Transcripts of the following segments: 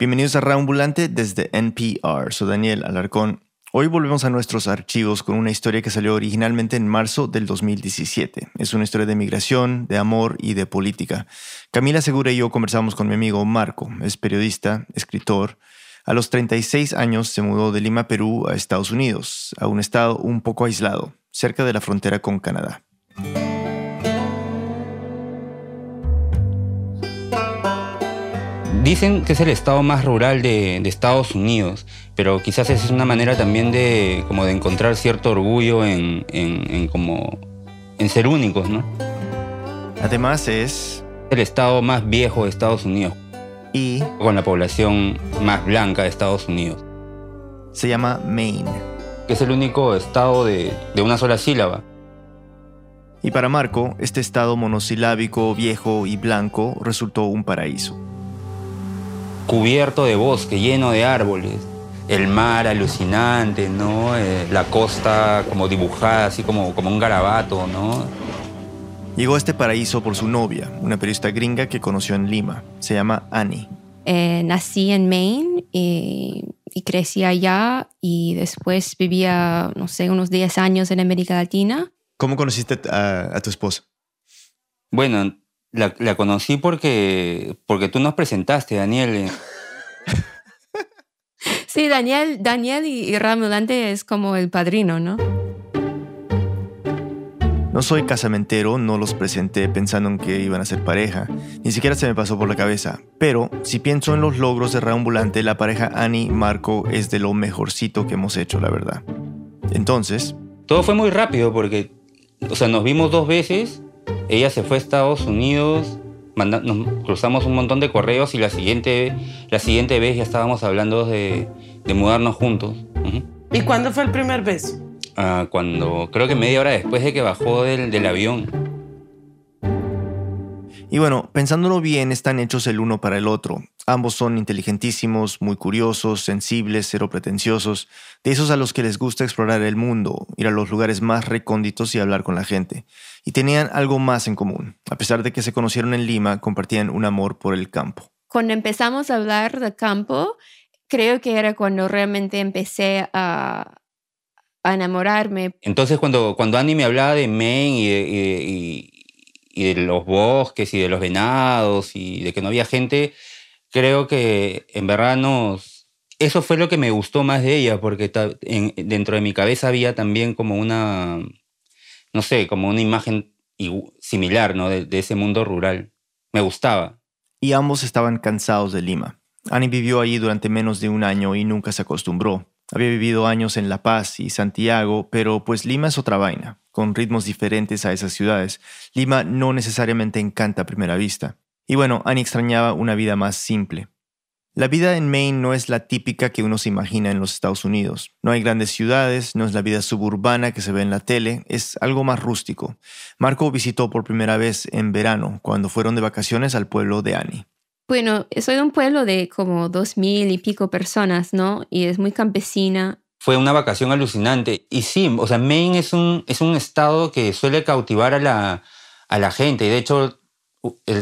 Bienvenidos a Raambulante desde NPR. Soy Daniel Alarcón. Hoy volvemos a nuestros archivos con una historia que salió originalmente en marzo del 2017. Es una historia de migración, de amor y de política. Camila Segura y yo conversamos con mi amigo Marco. Es periodista, escritor. A los 36 años se mudó de Lima, Perú, a Estados Unidos, a un estado un poco aislado, cerca de la frontera con Canadá. Dicen que es el estado más rural de, Estados Unidos, pero quizás es una manera también de, como de encontrar cierto orgullo en, como, en ser únicos, ¿no? Además es... El estado más viejo de Estados Unidos. Y... Con la población más blanca de Estados Unidos. Se llama Maine. Que es el único estado de, de una sola sílaba. Y para Marco, este estado monosilábico, viejo y blanco resultó un paraíso cubierto de bosque, lleno de árboles. El mar alucinante, ¿no? Eh, la costa como dibujada, así como, como un garabato, ¿no? Llegó a este paraíso por su novia, una periodista gringa que conoció en Lima. Se llama Annie. Eh, nací en Maine y, crecí allá y después vivía, no sé, unos 10 años en América Latina. ¿Cómo conociste a, a tu esposa? Bueno, la, conocí porque, porque tú nos presentaste, Daniel. sí, Daniel, Daniel y, y Ramulante es como el padrino, ¿no? No soy casamentero, no los presenté pensando en que iban a ser pareja, ni siquiera se me pasó por la cabeza. Pero si pienso en los logros de Raambulante, la pareja Annie Marco es de lo mejorcito que hemos hecho, la verdad. Entonces. Todo fue muy rápido porque, o sea, nos vimos dos veces ella se fue a Estados Unidos, nos cruzamos un montón de correos y la siguiente, la siguiente vez ya estábamos hablando de, mudarnos juntos. ¿Y cuándo fue el primer beso? Ah, cuando, creo que media hora después de que bajó del, del avión. Y bueno, pensándolo bien, están hechos el uno para el otro. Ambos son inteligentísimos, muy curiosos, sensibles, cero pretenciosos, de esos a los que les gusta explorar el mundo, ir a los lugares más recónditos y hablar con la gente. Y tenían algo más en común. A pesar de que se conocieron en Lima, compartían un amor por el campo. Cuando empezamos a hablar de campo, creo que era cuando realmente empecé a, enamorarme. Entonces, cuando, cuando Andy me hablaba de Maine y, y de los bosques y de los venados y de que no había gente, creo que en verano eso fue lo que me gustó más de ella, porque dentro de mi cabeza había también como una, no sé, como una imagen similar ¿no? de, de ese mundo rural. Me gustaba. Y ambos estaban cansados de Lima. Annie vivió allí durante menos de un año y nunca se acostumbró. Había vivido años en La Paz y Santiago, pero pues Lima es otra vaina, con ritmos diferentes a esas ciudades. Lima no necesariamente encanta a primera vista. Y bueno, Annie extrañaba una vida más simple. La vida en Maine no es la típica que uno se imagina en los Estados Unidos. No hay grandes ciudades, no es la vida suburbana que se ve en la tele, es algo más rústico. Marco visitó por primera vez en verano, cuando fueron de vacaciones al pueblo de Annie. Bueno, soy de un pueblo de como dos mil y pico personas, ¿no? Y es muy campesina. Fue una vacación alucinante. Y sí, o sea, Maine es un, es un estado que suele cautivar a la, a la gente. Y de hecho,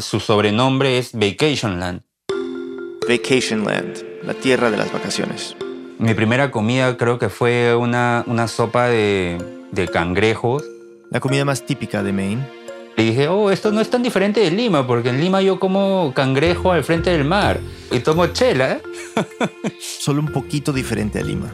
su sobrenombre es Vacation Land. Vacation Land, la tierra de las vacaciones. Mi primera comida creo que fue una, una sopa de, de cangrejos. La comida más típica de Maine. Y dije, oh, esto no es tan diferente de Lima, porque en Lima yo como cangrejo al frente del mar y tomo chela. Solo un poquito diferente a Lima.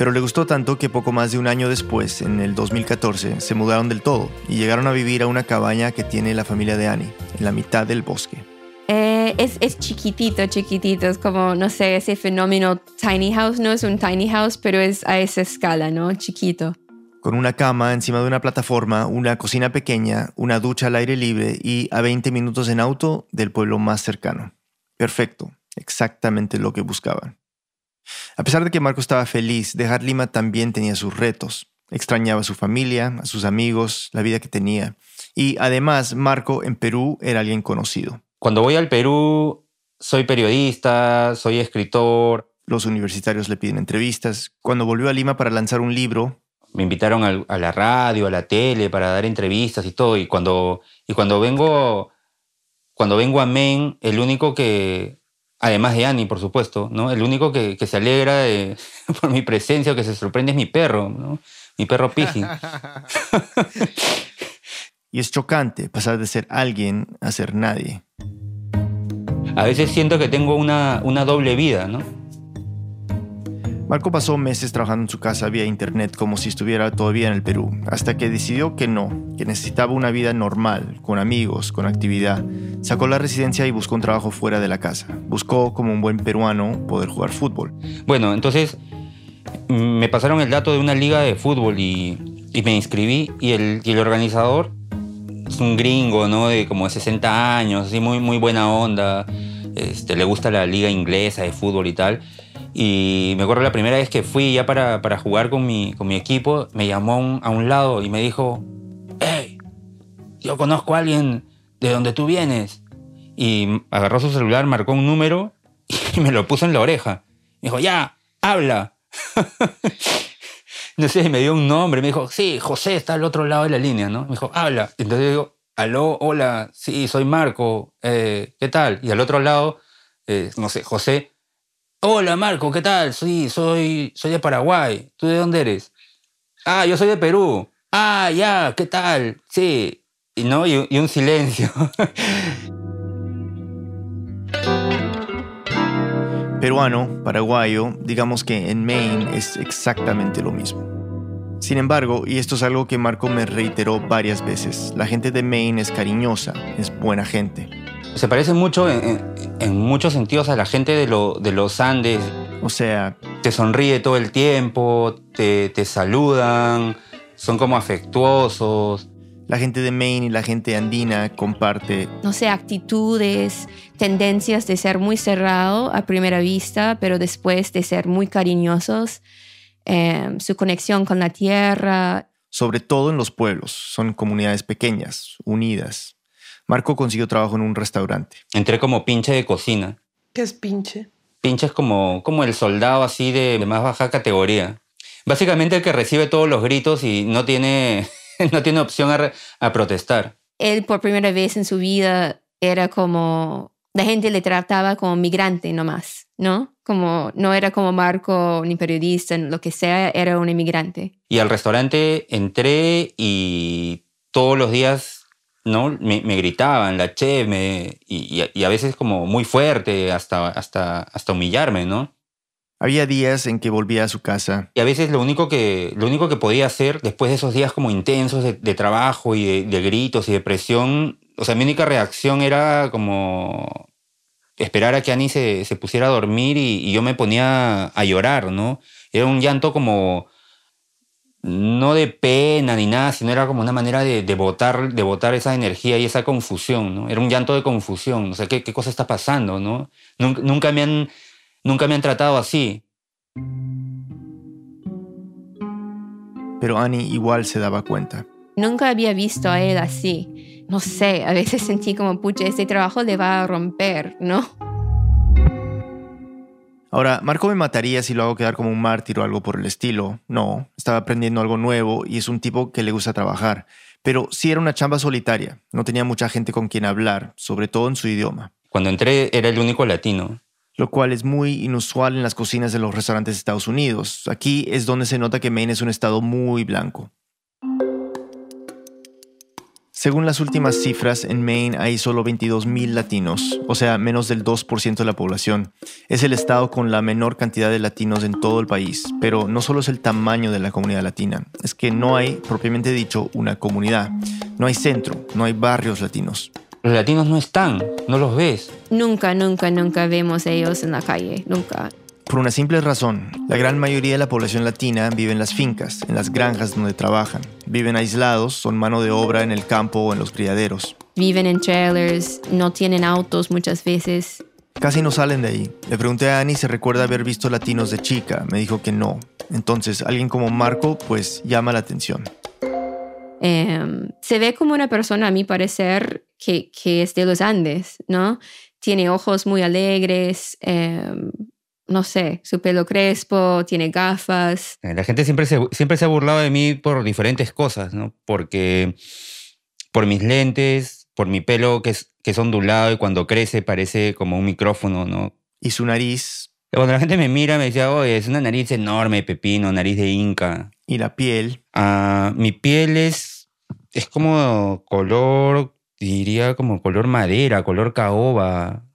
Pero le gustó tanto que poco más de un año después, en el 2014, se mudaron del todo y llegaron a vivir a una cabaña que tiene la familia de Annie, en la mitad del bosque. Eh, es, es, chiquitito, chiquitito, es como, no sé, ese fenómeno tiny house, no es un tiny house, pero es a esa escala, ¿no? Chiquito con una cama encima de una plataforma, una cocina pequeña, una ducha al aire libre y a 20 minutos en auto del pueblo más cercano. Perfecto, exactamente lo que buscaban. A pesar de que Marco estaba feliz, dejar Lima también tenía sus retos. Extrañaba a su familia, a sus amigos, la vida que tenía. Y además, Marco en Perú era alguien conocido. Cuando voy al Perú, soy periodista, soy escritor. Los universitarios le piden entrevistas. Cuando volvió a Lima para lanzar un libro, me invitaron a la radio, a la tele para dar entrevistas y todo. Y cuando, y cuando vengo, cuando vengo a Maine, el único que, Además de Annie, por supuesto, ¿no? El único que, que se alegra de- por mi presencia o que se sorprende es mi perro, ¿no? Mi perro Piji. Y es chocante pasar de ser alguien a ser nadie. A veces siento que tengo una, una doble vida, ¿no? Marco pasó meses trabajando en su casa vía internet como si estuviera todavía en el Perú, hasta que decidió que no, que necesitaba una vida normal, con amigos, con actividad. Sacó la residencia y buscó un trabajo fuera de la casa. Buscó, como un buen peruano, poder jugar fútbol. Bueno, entonces mm, me pasaron el dato de una liga de fútbol y, me inscribí y el, organizador es un gringo, ¿no? De como de 60 años, así muy, muy buena onda. Este, le gusta la liga inglesa de fútbol y tal. Y me acuerdo la primera vez que fui ya para, para jugar con mi, con mi equipo, me llamó a un, lado y me dijo, hey, yo conozco a alguien de donde tú vienes. Y agarró su celular, marcó un número y me lo puso en la oreja. Me dijo, ya, habla. no sé, me dio un nombre. Me dijo, sí, José está al otro lado de la línea, ¿no? Me dijo, habla. Entonces yo digo, aló, hola, sí, soy Marco, eh, ¿qué tal? Y al otro lado, eh, no sé, José, hola Marco, ¿qué tal? Sí, soy, soy de Paraguay. ¿Tú de dónde eres? Ah, yo soy de Perú. Ah, ya, ¿qué tal? Sí. Y, ¿no? y, y un silencio. Peruano, paraguayo, digamos que en Maine es exactamente lo mismo. Sin embargo, y esto es algo que Marco me reiteró varias veces, la gente de Maine es cariñosa, es buena gente. Se parece mucho en, en- en muchos sentidos a la gente de, lo- de los Andes. O sea, Te sonríe todo el tiempo, te, te saludan, son como afectuosos. la gente de Maine y la gente andina comparte no sé, actitudes, tendencias de ser muy cerrado a primera vista, pero después de ser muy cariñosos, eh, su conexión con la tierra. sobre todo en los pueblos, son comunidades pequeñas, unidas. Marco consiguió trabajo en un restaurante. Entré como pinche de cocina. ¿Qué es pinche? Pinche es como, como el soldado así de, de más baja categoría. Básicamente el que recibe todos los gritos y no tiene, no tiene opción a, re- a protestar. Él por primera vez en su vida era como, la gente le trataba como migrante nomás, ¿no? Como no era como Marco ni periodista, lo que sea, era un inmigrante. Y al restaurante entré y todos los días ¿no? me, me gritaban, la che, me, y, y- a veces como muy fuerte, hasta, hasta, hasta humillarme, ¿no? Había días en que volvía a su casa Y a veces lo único que, lo único que podía hacer después de esos días como intensos de, de trabajo y de, de gritos y de presión, o sea, mi única reacción era como esperar a que Annie se, se pusiera a dormir y, y yo me ponía a llorar, ¿no? Era un llanto como, no de pena ni nada, sino era como una manera de, de botar, de botar esa energía y esa confusión, ¿no? Era un llanto de confusión, o sea, ¿qué, qué cosa está pasando, no? Nunca, nunca, me han, nunca me han tratado así. pero Annie igual se daba cuenta. Nunca había visto a él así. No sé, a veces sentí como, pucha, este trabajo le va a romper, ¿no? Ahora, Marco me mataría si lo hago quedar como un mártir o algo por el estilo. No, estaba aprendiendo algo nuevo y es un tipo que le gusta trabajar. Pero sí era una chamba solitaria. No tenía mucha gente con quien hablar, sobre todo en su idioma. Cuando entré era el único latino. Lo cual es muy inusual en las cocinas de los restaurantes de Estados Unidos. Aquí es donde se nota que Maine es un estado muy blanco. Según las últimas cifras, en Maine hay solo 22.000 latinos, o sea, menos del 2% de la población. Es el estado con la menor cantidad de latinos en todo el país, pero no solo es el tamaño de la comunidad latina, es que no hay, propiamente dicho, una comunidad. No hay centro, no hay barrios latinos. Los latinos no están, no los ves. Nunca, nunca, nunca vemos a ellos en la calle, nunca. Por una simple razón, la gran mayoría de la población latina vive en las fincas, en las granjas donde trabajan. Viven aislados, son mano de obra en el campo o en los criaderos. Viven en trailers, no tienen autos muchas veces. Casi no salen de ahí. Le pregunté a Annie si recuerda haber visto latinos de chica. Me dijo que no. Entonces, alguien como Marco, pues llama la atención. Em, se ve como una persona, a mi parecer, que, que es de los Andes, ¿no? Tiene ojos muy alegres, em, no sé, su pelo crespo, tiene gafas. Eh, La gente siempre se, siempre se ha burlado de mí por diferentes cosas, ¿no? Porque por mis lentes, por mi pelo que es, que es ondulado y cuando crece parece como un micrófono, ¿no? Y su nariz Cuando la gente me mira, me decía, oye, es una nariz enorme, pepino, nariz de inca. y la piel Ah, mi piel es, es como color, diría como color madera, color caoba,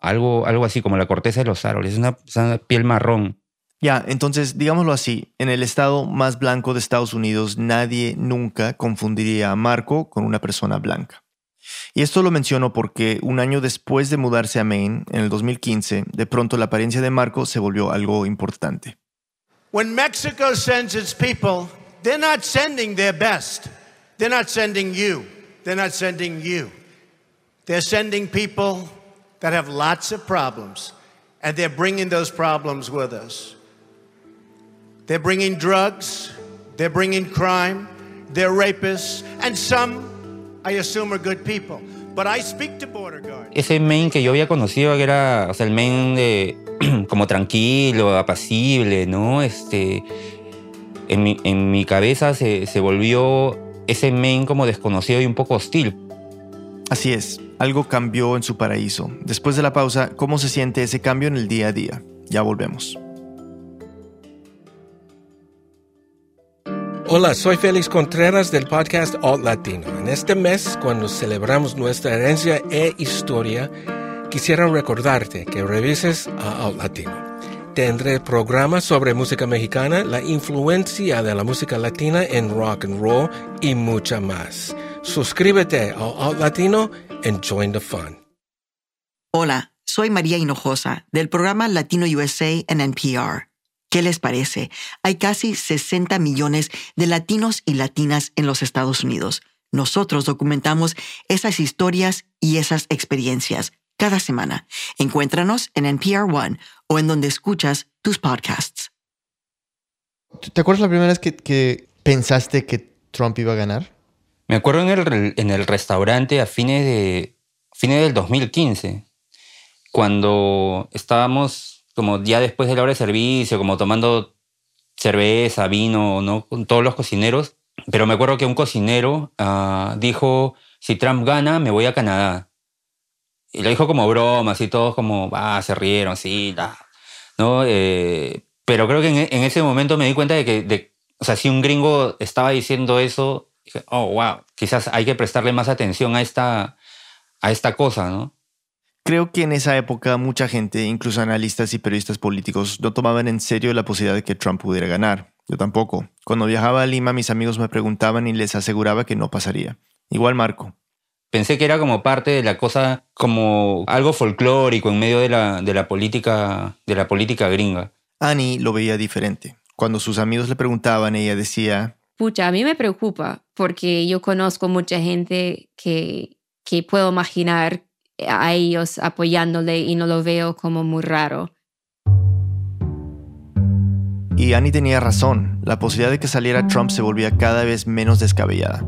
algo, algo así como la corteza de los árboles, es una, es una piel marrón. Ya, entonces, digámoslo así, en el estado más blanco de Estados Unidos nadie nunca confundiría a Marco con una persona blanca. Y esto lo menciono porque un año después de mudarse a Maine, en el 2015, de pronto la apariencia de Marco se volvió algo importante. When Mexico sends its people, they're not sending their best. They're not sending you. They're not sending you. They're sending people that have lots of problems, and they're bringing those problems with us. They're bringing drugs, they're bringing crime, they're rapists, and some, I assume, are good people. But I speak to border guards. Ese Maine que yo había conocido, que era, o sea, el Maine de, como tranquilo, apacible, ¿no? Este, en mi, en mi cabeza se, se volvió ese Maine como desconocido y un poco hostil. Así es, algo cambió en su paraíso. Después de la pausa, ¿cómo se siente ese cambio en el día a día? Ya volvemos. Hola, soy Félix Contreras del podcast Alt Latino. En este mes, cuando celebramos nuestra herencia e historia, quisiera recordarte que revises a Alt Latino. Tendré programas sobre música mexicana, la influencia de la música latina en rock and roll y mucha más. Suscríbete a Alt Latino and join the fun. Hola, soy María Hinojosa del programa Latino USA en NPR. ¿Qué les parece? Hay casi 60 millones de latinos y latinas en los Estados Unidos. Nosotros documentamos esas historias y esas experiencias cada semana. Encuéntranos en NPR One o en donde escuchas tus podcasts. ¿Te acuerdas la primera vez que, que pensaste que Trump iba a ganar? Me acuerdo en el, en el restaurante a fines, de, fines del 2015, cuando estábamos como ya después de la hora de servicio, como tomando cerveza, vino, ¿no? Con todos los cocineros. Pero me acuerdo que un cocinero ah, dijo, si Trump gana, me voy a Canadá. Y lo dijo como broma, así todos como, ah, se rieron, sí, da. ¿no? Eh, pero creo que en, ese momento me di cuenta de que, de, o sea, si un gringo estaba diciendo eso, dije, oh, wow, quizás hay que prestarle más atención a esta, a esta cosa, ¿no? Creo que en esa época mucha gente, incluso analistas y periodistas políticos, no tomaban en serio la posibilidad de que Trump pudiera ganar. Yo tampoco. Cuando viajaba a Lima, mis amigos me preguntaban y les aseguraba que no pasaría. Igual Marco. Pensé que era como parte de la cosa, como algo folclórico en medio de la, de la política, de la política gringa. Annie lo veía diferente. Cuando sus amigos le preguntaban, ella decía, Pucha, a mí me preocupa porque yo conozco mucha gente que, que puedo imaginar a ellos apoyándole y no lo veo como muy raro. y Annie tenía razón. La posibilidad de que saliera Trump se volvía cada vez menos descabellada.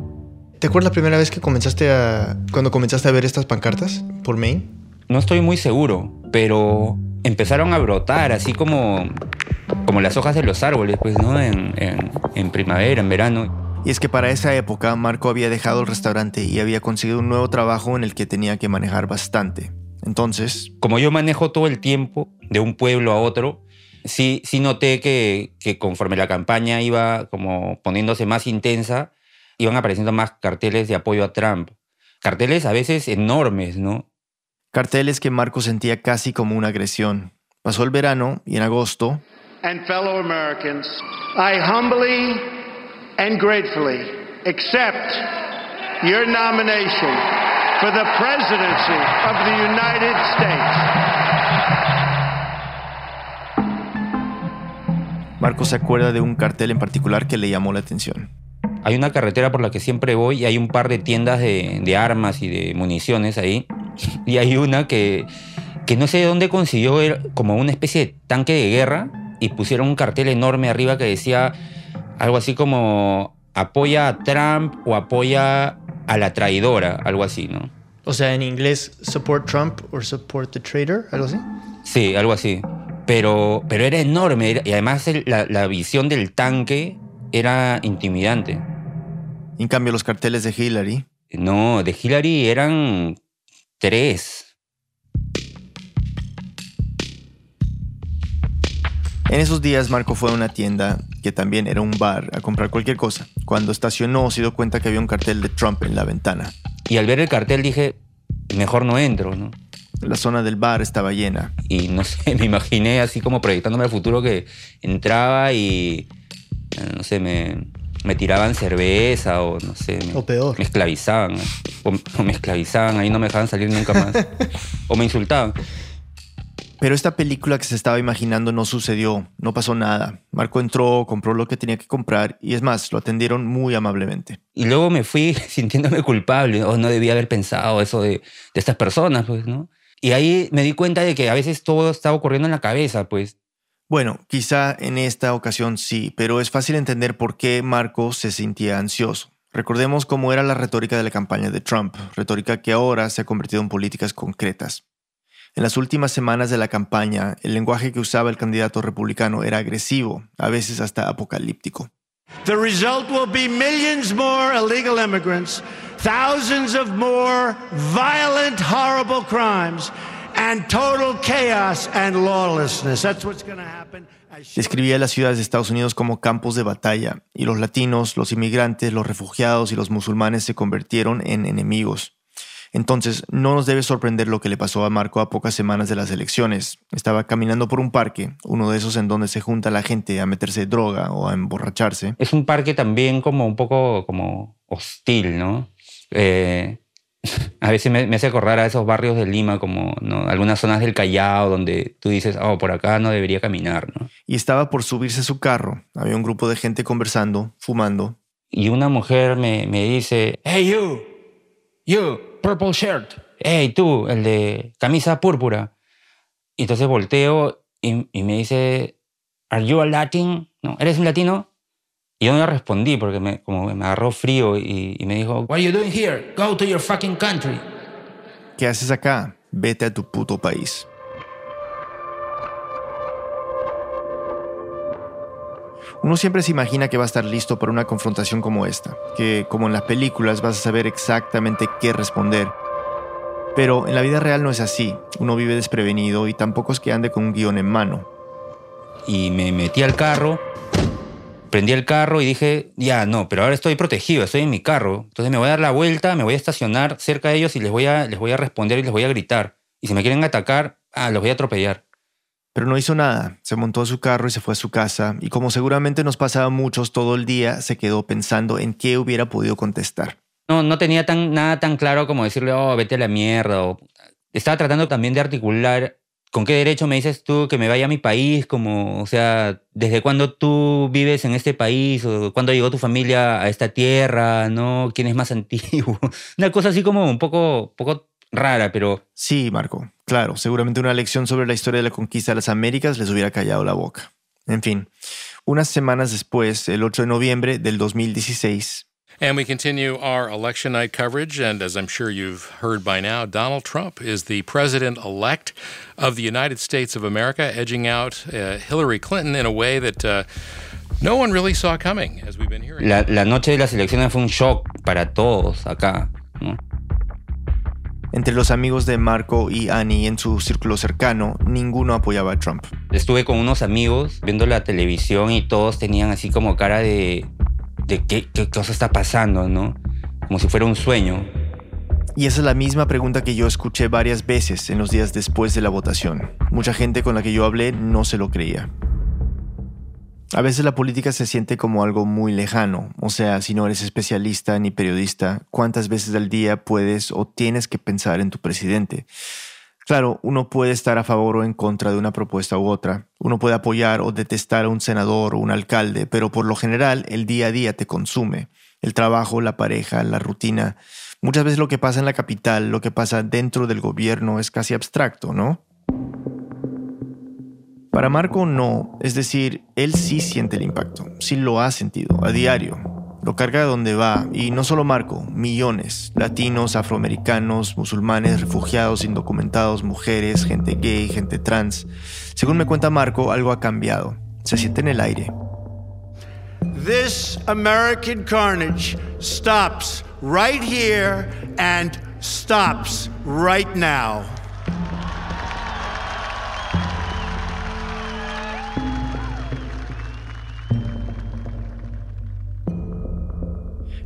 ¿Te acuerdas la primera vez que comenzaste a. cuando comenzaste a ver estas pancartas por Maine? No estoy muy seguro, pero empezaron a brotar así como, como las hojas de los árboles, pues, ¿no? En, en, en primavera, en verano. Y es que para esa época Marco había dejado el restaurante y había conseguido un nuevo trabajo en el que tenía que manejar bastante. Entonces, Como yo manejo todo el tiempo de un pueblo a otro, sí, sí noté que, que conforme la campaña iba como poniéndose más intensa, iban apareciendo más carteles de apoyo a Trump. Carteles a veces enormes, ¿no? carteles que Marco sentía casi como una agresión. Pasó el verano y en agosto, and fellow Americans, I humbly and gratefully accept your nomination for the presidency of the United States. Marco se acuerda de un cartel en particular que le llamó la atención. Hay una carretera por la que siempre voy y hay un par de tiendas de, de armas y de municiones ahí. Y hay una que, que no sé de dónde consiguió como una especie de tanque de guerra y pusieron un cartel enorme arriba que decía algo así como apoya a Trump o apoya a la traidora, algo así, ¿no? O sea, en inglés, support Trump o support the traitor, algo así. Sí, algo así. Pero, pero era enorme y además el- la, la visión del tanque era intimidante. En cambio, los carteles de Hillary No, de Hillary eran tres. En esos días Marco fue a una tienda, que también era un bar, a comprar cualquier cosa. Cuando estacionó se dio cuenta que había un cartel de Trump en la ventana. Y al ver el cartel dije, mejor no entro, ¿no? La zona del bar estaba llena. Y no sé, me imaginé así como proyectándome al futuro que entraba y, eh, no sé, me, me tiraban cerveza o no sé. Me, O peor. Me esclavizaban. O, o me esclavizaban, ahí no me dejaban salir nunca más. o me insultaban. Pero esta película que se estaba imaginando no sucedió, no pasó nada. Marco entró, compró lo que tenía que comprar y es más, lo atendieron muy amablemente. Y luego me fui sintiéndome culpable. O no debía haber pensado eso de, de estas personas, pues, ¿no? Y ahí me di cuenta de que a veces todo estaba ocurriendo en la cabeza, pues. Bueno, quizá en esta ocasión sí, pero es fácil entender por qué Marco se sentía ansioso. Recordemos cómo era la retórica de la campaña de Trump, retórica que ahora se ha convertido en políticas concretas. En las últimas semanas de la campaña, el lenguaje que usaba el candidato republicano era agresivo, a veces hasta apocalíptico. The result will be millions more illegal immigrants, thousands of more violent, horrible crimes, and total chaos and lawlessness. That's what's going to happen. Describía las ciudades de Estados Unidos como campos de batalla, y los latinos, los inmigrantes, los refugiados y los musulmanes se convirtieron en enemigos. Entonces, no nos debe sorprender lo que le pasó a Marco a pocas semanas de las elecciones. Estaba caminando por un parque, uno de esos en donde se junta la gente a meterse droga o a emborracharse. Es un parque también como un poco como hostil, ¿no? Eh, a veces me, me hace acordar a esos barrios de Lima, como ¿no? algunas zonas del Callao, donde tú dices, oh, por acá no debería caminar, ¿no? Y estaba por subirse a su carro. Había un grupo de gente conversando, fumando. Y una mujer me, me dice, hey you, you, purple shirt, hey tú, el de camisa púrpura. Y entonces volteo y, y me dice, are you a Latin? ¿No? ¿Eres un latino? Y yo no le respondí porque me, como me agarró frío y, y me dijo, what are you doing here? Go to your fucking country. ¿Qué haces acá? Vete a tu puto país. Uno siempre se imagina que va a estar listo para una confrontación como esta, que como en las películas vas a saber exactamente qué responder. Pero en la vida real no es así, uno vive desprevenido y tampoco es que ande con un guion en mano. Y me metí al carro, prendí el carro y dije, ya, no, pero ahora estoy protegido, estoy en mi carro. Entonces me voy a dar la vuelta, me voy a estacionar cerca de ellos y les voy a, les voy a responder y les voy a gritar. Y si me quieren atacar, ah, los voy a atropellar. Pero no hizo nada, se montó a su carro y se fue a su casa, y como seguramente nos pasaba a muchos todo el día, se quedó pensando en qué hubiera podido contestar. No, no tenía tan, nada tan claro como decirle, oh, vete a la mierda. O... Estaba tratando también de articular con qué derecho me dices tú que me vaya a mi país, como, o sea, desde cuándo tú vives en este país, o cuándo llegó tu familia a esta tierra, ¿no? ¿Quién es más antiguo? Una cosa así como un poco, poco rara, pero Sí, Marco, claro, seguramente una lección sobre la historia de la conquista de las Américas les hubiera callado la boca. En fin, unas semanas después, el 8 de noviembre del 2016, And we continue our election night coverage. And as I'm sure you've heard by now, Donald Trump is the president elect of the United States of America, edging out uh, Hillary Clinton in a way that uh, no one really saw coming, as we've been hearing. la, la noche de las elecciones fue un shock para todos acá, ¿no? Entre los amigos de Marco y Annie en su círculo cercano, ninguno apoyaba a Trump. Estuve con unos amigos viendo la televisión y todos tenían así como cara de, de qué, qué cosa está pasando, ¿no? Como si fuera un sueño. Y esa es la misma pregunta que yo escuché varias veces en los días después de la votación. Mucha gente con la que yo hablé no se lo creía. A veces la política se siente como algo muy lejano, o sea, si no eres especialista ni periodista, ¿cuántas veces al día puedes o tienes que pensar en tu presidente? Claro, uno puede estar a favor o en contra de una propuesta u otra, uno puede apoyar o detestar a un senador o un alcalde, pero por lo general el día a día te consume. El trabajo, la pareja, la rutina. Muchas veces lo que pasa en la capital, lo que pasa dentro del gobierno es casi abstracto, ¿no? Para Marco no, es decir, él sí siente el impacto, sí lo ha sentido a diario, lo carga de donde va, y no solo Marco, millones, latinos, afroamericanos, musulmanes, refugiados, indocumentados, mujeres, gente gay, gente trans. Según me cuenta Marco, algo ha cambiado, se siente en el aire. This American carnage stops right here and stops right now.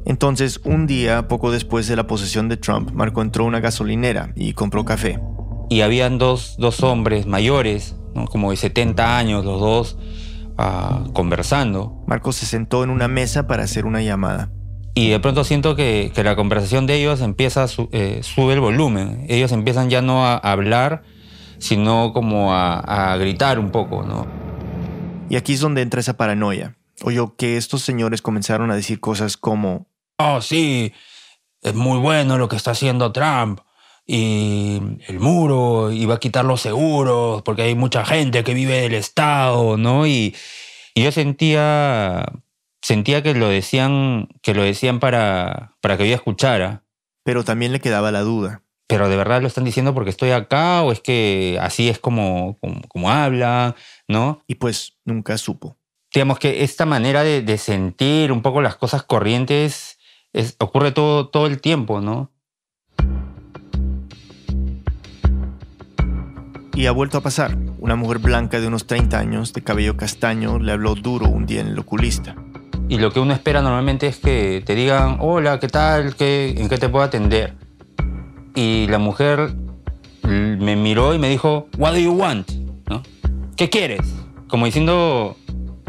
Entonces, un día, poco después de la posesión de Trump, Marco entró a una gasolinera y compró café. Y habían dos, dos hombres mayores, ¿no? como de 70 años, los dos, ah, conversando. Marco se sentó en una mesa para hacer una llamada. Y de pronto siento que, que la conversación de ellos empieza a su- eh, sube el volumen. Ellos empiezan ya no a hablar, sino como a, a gritar un poco, ¿no? Y aquí es donde entra esa paranoia. Oyó que estos señores comenzaron a decir cosas como, Oh, sí, es muy bueno lo que está haciendo Trump. Y el muro, y va a quitar los seguros, porque hay mucha gente que vive del Estado, ¿no? Y, y yo sentía, sentía que lo decían, que lo decían para, para que yo escuchara. pero también le quedaba la duda. Pero de verdad lo están diciendo porque estoy acá, o es que así es como, como, como hablan, ¿no? Y pues nunca supo. digamos que esta manera de, de sentir un poco las cosas corrientes es- ocurre todo, todo el tiempo, ¿no? Y ha vuelto a pasar. Una mujer blanca de unos 30 años, de cabello castaño, le habló duro un día en el oculista. Y lo que uno espera normalmente es que te digan, hola, ¿qué tal? ¿Qué, ¿En qué te puedo atender? Y la mujer me miró y me dijo, What do you want? ¿No? ¿Qué quieres? Como diciendo,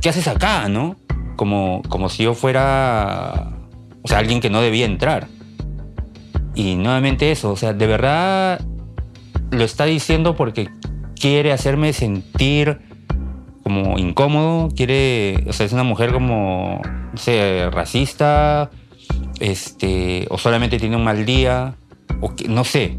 ¿qué haces acá? ¿no? Como, como si yo fuera, o sea, alguien que no debía entrar. Y nuevamente eso, o sea, de verdad lo está diciendo porque quiere hacerme sentir como incómodo, quiere, o sea, es una mujer como, no sé, racista, este, o solamente tiene un mal día, o que, no sé.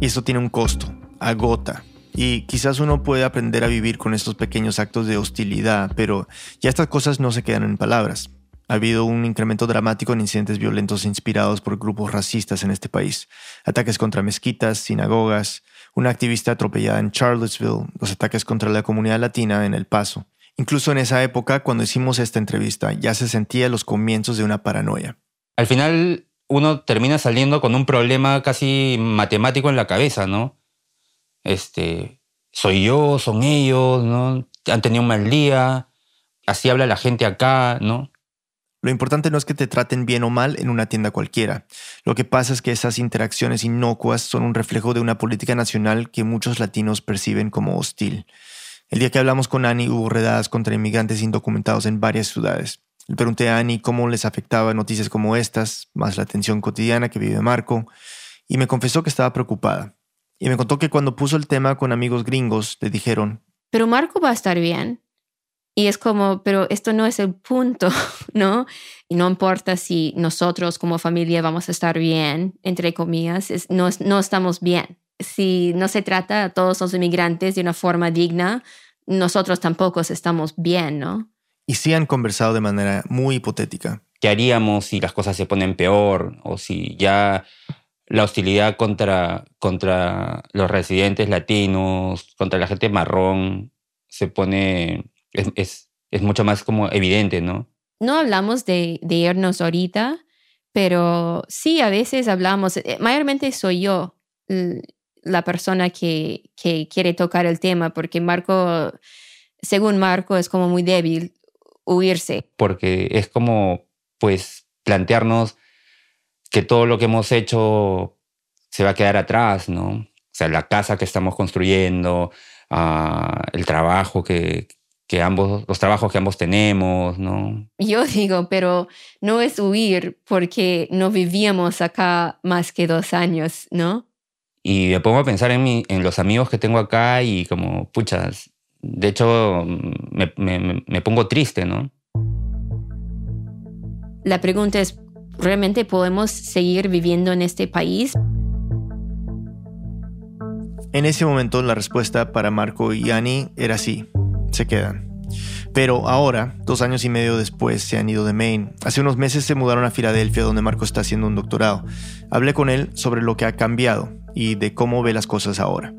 Y eso tiene un costo, agota. Y quizás uno puede aprender a vivir con estos pequeños actos de hostilidad, pero ya estas cosas no se quedan en palabras. Ha habido un incremento dramático en incidentes violentos inspirados por grupos racistas en este país. Ataques contra mezquitas, sinagogas, una activista atropellada en Charlottesville, los ataques contra la comunidad latina en El Paso. Incluso en esa época, cuando hicimos esta entrevista, ya se sentía los comienzos de una paranoia. Al final uno termina saliendo con un problema casi matemático en la cabeza, ¿no? Este, soy yo, son ellos, ¿no? Han tenido un mal día, así habla la gente acá, ¿no? Lo importante no es que te traten bien o mal en una tienda cualquiera. Lo que pasa es que esas interacciones inocuas son un reflejo de una política nacional que muchos latinos perciben como hostil. El día que hablamos con Annie hubo redadas contra inmigrantes indocumentados en varias ciudades. Le pregunté a Annie cómo les afectaba noticias como estas, más la tensión cotidiana que vive Marco, y me confesó que estaba preocupada. Y me contó que cuando puso el tema con amigos gringos, le dijeron, Pero Marco va a estar bien. Y es como, pero esto no es el punto, ¿no? Y no importa si nosotros como familia vamos a estar bien, entre comillas, es- no, no estamos bien. Si no se trata a todos los inmigrantes de una forma digna, nosotros tampoco estamos bien, ¿no? y sí han conversado de manera muy hipotética. ¿Qué haríamos si las cosas se ponen peor? O si ya la hostilidad contra, contra los residentes latinos, contra la gente marrón, se pone, es, es, es mucho más como evidente, ¿no? No hablamos de, de irnos ahorita, pero sí, a veces hablamos, eh, mayormente soy yo la persona que, que quiere tocar el tema, porque Marco, según Marco, es como muy débil huirse. Porque es como, pues, plantearnos que todo lo que hemos hecho se va a quedar atrás, ¿no? O sea, la casa que estamos construyendo, ah, el trabajo que, que ambos, los trabajos que ambos tenemos, ¿no? Yo digo, pero no es huir porque no vivíamos acá más que dos años, ¿no? Y me pongo a pensar en, mi, en los amigos que tengo acá y como, puchas, de hecho me, me, me pongo triste, ¿no? La pregunta es, ¿realmente podemos seguir viviendo en este país? En ese momento la respuesta para Marco y Annie era sí, se quedan. Pero ahora, dos años y medio después, se han ido de Maine. Hace unos meses se mudaron a Filadelfia, donde Marco está haciendo un doctorado. Hablé con él sobre lo que ha cambiado y de cómo ve las cosas ahora.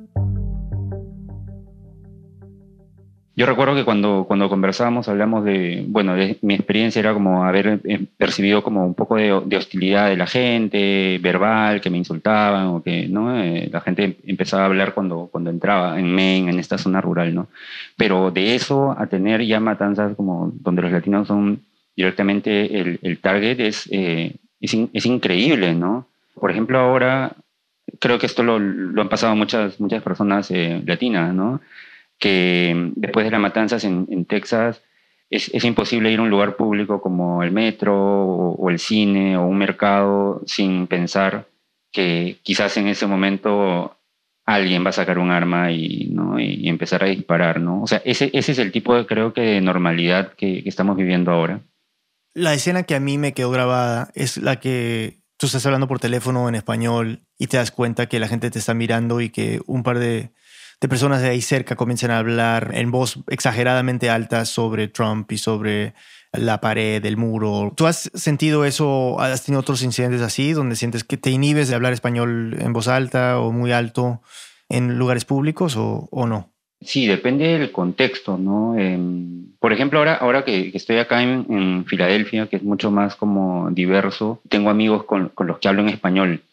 Yo recuerdo que cuando, cuando conversábamos hablamos de, bueno, de, mi experiencia era como haber eh, percibido como un poco de, de, hostilidad de la gente, verbal, que me insultaban o que, ¿no? Eh, la gente empezaba a hablar cuando, cuando entraba en Maine, en esta zona rural, ¿no? Pero de eso a tener ya matanzas como donde los latinos son directamente el, el target es, eh, es, in- es increíble, ¿no? Por ejemplo, ahora creo que esto lo, lo han pasado muchas, muchas personas eh, latinas, ¿no? Que después de las matanzas en, Texas es, es imposible ir a un lugar público como el metro o, el cine o un mercado sin pensar que quizás en ese momento alguien va a sacar un arma y, ¿no? y, empezar a disparar, ¿no? O sea, ese, ese es el tipo de, creo que, normalidad que, que estamos viviendo ahora. La escena que a mí me quedó grabada es la que tú estás hablando por teléfono en español y te das cuenta que la gente te está mirando y que un par de, de personas de ahí cerca comienzan a hablar en voz exageradamente alta sobre Trump y sobre la pared, el muro. ¿Tú has sentido eso? ¿Has tenido otros incidentes así donde sientes que te inhibes de hablar español en voz alta o muy alto en lugares públicos o, no? Sí, depende del contexto, ¿no? Em, por ejemplo, ahora, ahora que, estoy acá en, en Filadelfia, que es mucho más como diverso, tengo amigos con, con los que hablo en español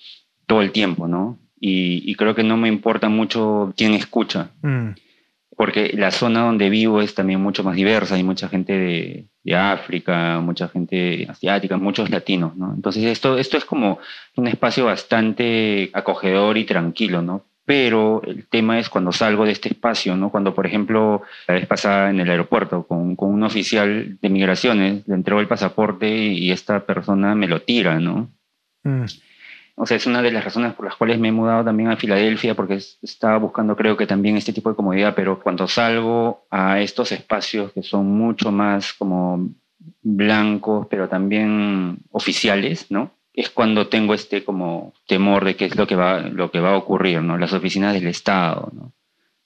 todo el tiempo, ¿no? Y, y creo que no me importa mucho quién escucha, Mm, porque la zona donde vivo es también mucho más diversa, hay mucha gente de, de África, mucha gente asiática, muchos latinos, ¿no? Entonces esto, esto es como un espacio bastante acogedor y tranquilo, ¿no? Pero el tema es cuando salgo de este espacio, ¿no? Cuando, por ejemplo, la vez pasada en el aeropuerto con, con un oficial de migraciones, le entregó el pasaporte y esta persona me lo tira, ¿no? mm. O sea, es una de las razones por las cuales me he mudado también a Filadelfia, porque es- estaba buscando, creo que también este tipo de comodidad, pero cuando salgo a estos espacios que son mucho más como blancos, pero también oficiales, ¿no? Es cuando tengo este como temor de qué es lo que va, lo que va a ocurrir, ¿no? Las oficinas del Estado, ¿no?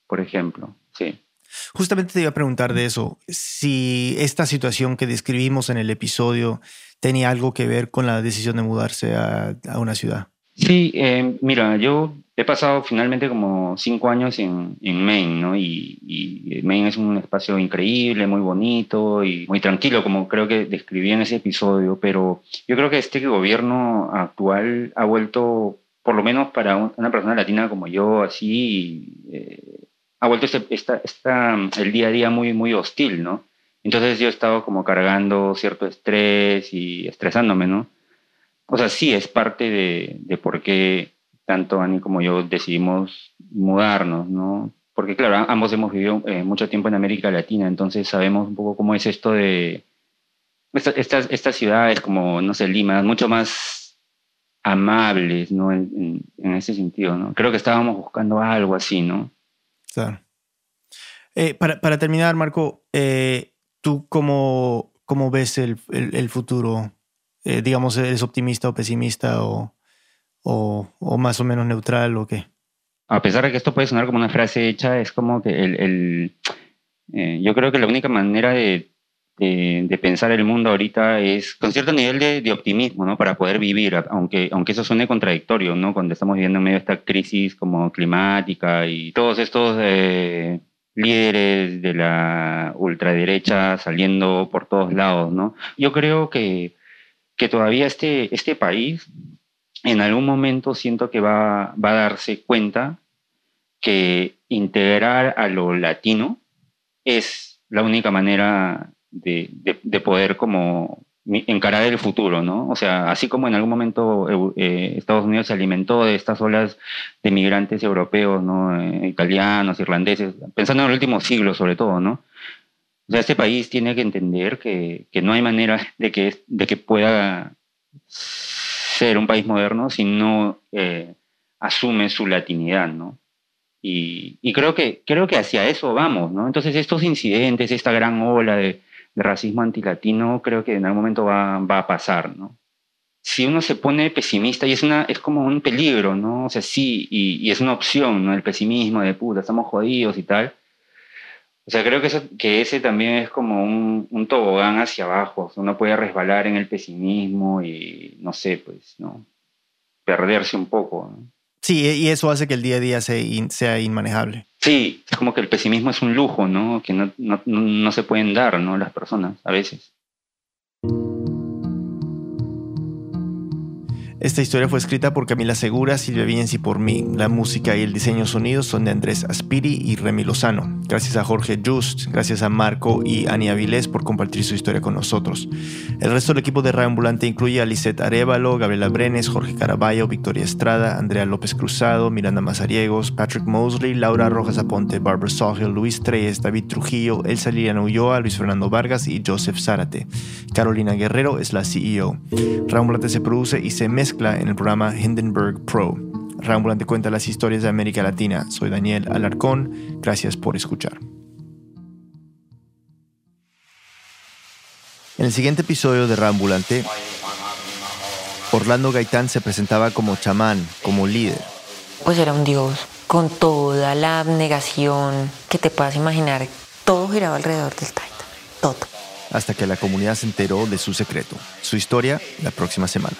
Por ejemplo, sí. Justamente te iba a preguntar de eso, si esta situación que describimos en el episodio tenía algo que ver con la decisión de mudarse a, una ciudad. Sí, eh, mira, yo he pasado finalmente como cinco años en, Maine, ¿no? Y, Maine es un espacio increíble, muy bonito y muy tranquilo, como creo que describí en ese episodio, pero yo creo que este gobierno actual ha vuelto, por lo menos para un- una persona latina como yo, así, eh, ha vuelto este, esta, esta, el día a día muy, muy hostil, ¿no? Entonces yo he estado como cargando cierto estrés y estresándome, ¿no? O sea, sí, es parte de, de por qué tanto Ani como yo decidimos mudarnos, ¿no? Porque claro, ambos hemos vivido eh, mucho tiempo en América Latina, entonces sabemos un poco cómo es esto de esta- estas, estas ciudades como, no sé, Lima, mucho más amables, ¿no? En, en- en ese sentido, ¿no? Creo que estábamos buscando algo así, ¿no? Eh, para, terminar, Marco, eh, ¿tú cómo, cómo ves el, el- futuro? Eh, digamos, ¿eres optimista o pesimista o, o, o más o menos neutral o qué? a pesar de que esto puede sonar como una frase hecha, es como que el, el, yo creo que la única manera de, de, de pensar el mundo ahorita es con cierto nivel de, de optimismo, ¿no? Para poder vivir, aunque, aunque eso suene contradictorio, ¿no? Cuando estamos viviendo en medio de esta crisis como climática y todos estos eh, líderes de la ultraderecha saliendo por todos lados, ¿no? Yo creo que, que todavía este, este país en algún momento siento que va, va a darse cuenta que integrar a lo latino es la única manera de, de- de poder como encarar el futuro, ¿no? O sea, así como en algún momento eu- eh, Estados Unidos se alimentó de estas olas de migrantes europeos, ¿no? Eh, italianos, irlandeses, pensando en el último siglo sobre todo, ¿no? O sea, este país tiene que entender que, que no hay manera de que, de que pueda ser un país moderno si no eh, asume su latinidad, ¿no? Y, y creo, que, creo que hacia eso vamos, ¿no? Entonces estos incidentes, esta gran ola de, de racismo antilatino, creo que en algún momento va, va a pasar, ¿no? Si uno se pone pesimista, y es, una, es como un peligro, ¿no? O sea, sí, y, y es una opción, ¿no? El pesimismo de puta, estamos jodidos y tal. O sea, creo que, eso, que ese también es como un, tobogán hacia abajo. O uno puede resbalar en el pesimismo y, no sé, pues, ¿no? Perderse un poco. ¿no? Sí, y eso hace que el día a día sea, in- sea inmanejable. Sí, es como que el pesimismo es un lujo, ¿no? Que no- no se pueden dar, ¿no? Las personas, a veces. Esta historia fue escrita por Camila Segura, Silvia Viñez y por mí. La música y el diseño sonido son de Andrés Aspiri y Remy Lozano. Gracias a Jorge Just, gracias a Marco y Ani Avilés por compartir su historia con nosotros. El resto del equipo de Radio Ambulante incluye a Lisette Arevalo, Gabriela Brenes, Jorge Caraballo, Victoria Estrada, Andrea López Cruzado, Miranda Mazariegos, Patrick Mosley, Laura Rojas Aponte, Barbara Sawhill, Luis Treyes, David Trujillo, Elsa Liliana Ulloa, Luis Fernando Vargas y Joseph Zárate. Carolina Guerrero es la CEO. Radio Ambulante se produce y se mezcla en el programa Hindenburg Pro. Rambulante cuenta las historias de América Latina. Soy Daniel Alarcón. Gracias por escuchar. En el siguiente episodio de Rambulante, Orlando Gaitán se presentaba como chamán, como líder. Pues era un dios, con toda la abnegación que te puedas imaginar. Todo giraba alrededor del Taita, todo. Hasta que la comunidad se enteró de su secreto. Su historia la próxima semana.